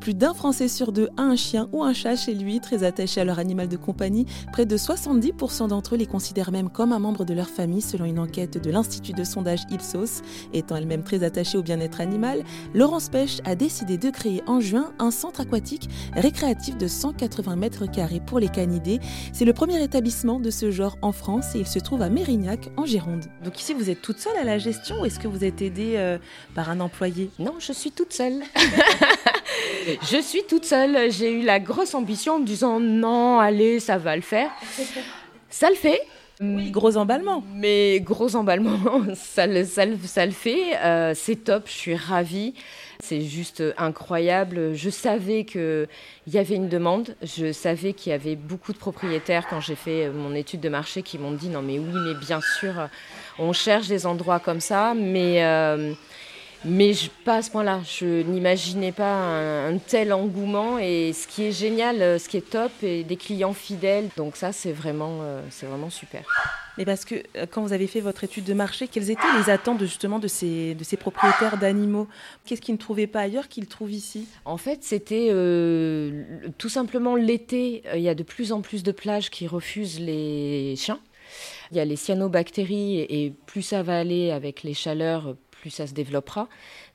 Plus d'un Français sur deux a un chien ou un chat chez lui, très attaché à leur animal de compagnie. Près de 70% d'entre eux les considèrent même comme un membre de leur famille, selon une enquête de l'Institut de sondage Ipsos. Étant elle-même très attachée au bien-être animal, Laurence Pêche a décidé de créer en juin un centre aquatique récréatif de 180 mètres carrés pour les canidés. C'est le premier établissement de ce genre en France et il se trouve à Mérignac, en Gironde. Donc ici, vous êtes toute seule à la gestion ou est-ce que vous êtes aidée euh, par un employé? Non, je suis toute seule. je suis toute seule. J'ai eu la grosse ambition en me disant non, allez, ça va le faire. Ça le fait. Oui, gros emballement. Mais gros emballement, ça le, ça ça le fait. Euh, c'est top, je suis ravie. C'est juste incroyable. Je savais qu'il y avait une demande. Je savais qu'il y avait beaucoup de propriétaires quand j'ai fait mon étude de marché qui m'ont dit non mais oui, mais bien sûr, on cherche des endroits comme ça, mais... Euh, mais pas à ce point-là. Je n'imaginais pas un, tel engouement. Et ce qui est génial, euh, ce qui est top, et des clients fidèles. Donc ça, c'est vraiment, euh, c'est vraiment super. Mais parce que euh, quand vous avez fait votre étude de marché, quelles étaient les attentes justement de ces, de ces propriétaires d'animaux? Qu'est-ce qu'ils ne trouvaient pas ailleurs qu'ils trouvent ici? En fait, c'était tout simplement l'été. Il y a de plus en plus de plages qui refusent les chiens. Il y a les cyanobactéries et plus ça va aller avec les chaleurs, plus ça se développera,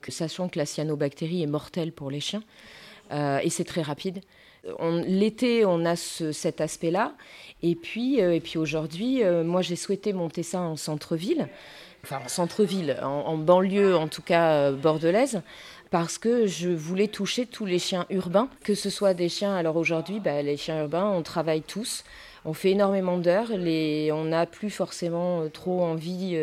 sachant que la cyanobactérie est mortelle pour les chiens, euh, et c'est très rapide. L'été, on a cet aspect-là. Et puis, euh, puis aujourd'hui, euh, moi, j'ai souhaité monter ça en centre-ville, enfin en centre-ville, en, banlieue, en tout cas bordelaise, parce que je voulais toucher tous les chiens urbains, que ce soit des chiens. Alors aujourd'hui, bah, les chiens urbains, on travaille tous, on fait énormément d'heures, on n'a plus forcément trop envie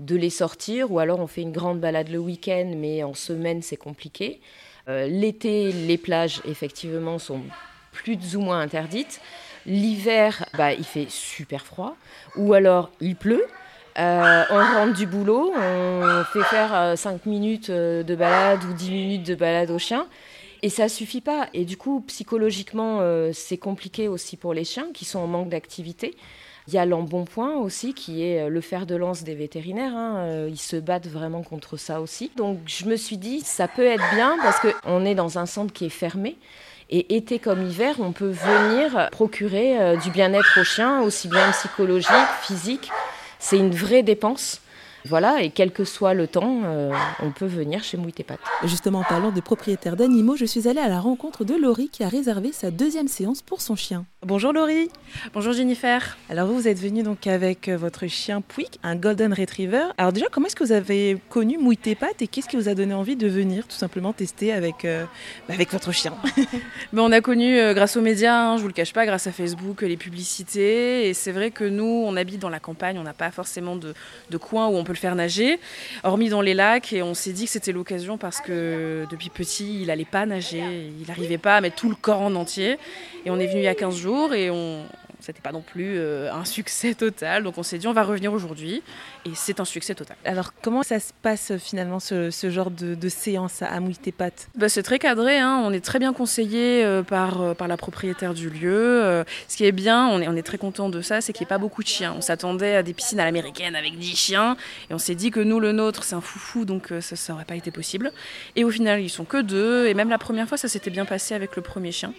de les sortir, ou alors on fait une grande balade le week-end, mais en semaine c'est compliqué. Euh, l'été, les plages effectivement sont plus ou moins interdites. L'hiver, bah, il fait super froid, ou alors il pleut. Euh, on rentre du boulot, on fait faire 5 euh, minutes de balade ou 10 minutes de balade au chien. Et ça suffit pas. Et du coup, psychologiquement, c'est compliqué aussi pour les chiens qui sont en manque d'activité. Il y a l'embonpoint aussi, qui est euh, le fer de lance des vétérinaires. Hein. Euh, ils se battent vraiment contre ça aussi. Donc je me suis dit, ça peut être bien parce qu'on est dans un centre qui est fermé. Et été comme hiver, on peut venir procurer euh, du bien-être aux chiens, aussi bien psychologique, physique. C'est une vraie dépense. Voilà, et quel que soit le temps, euh, on peut venir chez Mouille Justement, en parlant de propriétaires d'animaux, je suis allée à la rencontre de Laurie qui a réservé sa deuxième séance pour son chien. Bonjour Laurie. Bonjour Jennifer. Alors vous, vous êtes venue donc avec euh, votre chien Pouic, un Golden Retriever. Alors déjà, comment est-ce que vous avez connu Mouille et qu'est-ce qui vous a donné envie de venir tout simplement tester avec, euh, bah, avec votre chien? Ben, On a connu grâce aux médias, hein, je vous le cache pas, grâce à Facebook, les publicités. Et c'est vrai que nous, on habite dans la campagne, on n'a pas forcément de, de coin où on peut le faire nager, hormis dans les lacs. Et on s'est dit que c'était l'occasion parce que depuis petit, il n'allait pas nager, il n'arrivait pas à mettre tout le corps en entier. Et on est venu il y a 15 jours et on, c'était pas non plus euh, un succès total. Donc on s'est dit on va revenir aujourd'hui et c'est un succès total. Alors comment ça se passe euh, finalement ce, genre de, séance à Mouille tes pattes? Bah, C'est très cadré, hein. on est très bien conseillé euh, par, par la propriétaire du lieu. ce qui est bien, on est, on est très content de ça, c'est qu'il n'y ait pas beaucoup de chiens. On s'attendait à des piscines à l'américaine avec 10 chiens et on s'est dit que nous le nôtre c'est un foufou donc ça n'aurait pas été possible. Et au final ils sont que deux et même la première fois ça s'était bien passé avec le premier chien.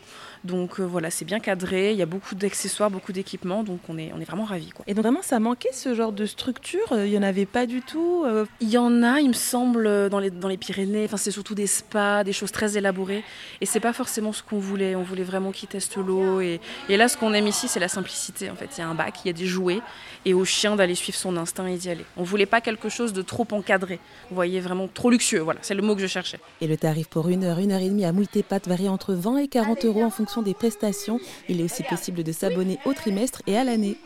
Donc voilà, c'est bien cadré, il y a beaucoup d'accessoires, beaucoup d'équipements, donc on est, on est vraiment ravis. Et donc vraiment, ça manquait ce genre de structure Il n'y en avait pas du tout euh? Il y en a, il me semble, dans les, dans les Pyrénées. Enfin, c'est surtout des spas, des choses très élaborées. Et c'est pas forcément ce qu'on voulait. On voulait vraiment qu'ils testent l'eau. Et, et, là, ce qu'on aime ici, c'est la simplicité. En fait, il y a un bac, il y a des jouets, et au chien d'aller suivre son instinct et d'y aller. On voulait pas quelque chose de trop encadré. Vous voyez, vraiment trop luxueux. Voilà, c'est le mot que je cherchais. Et le tarif pour une heure, une heure et demie à Mouille Pattes varie entre 20 et 40 euros en fonction des prestations. Il est aussi possible de s'abonner au trimestre et à l'année.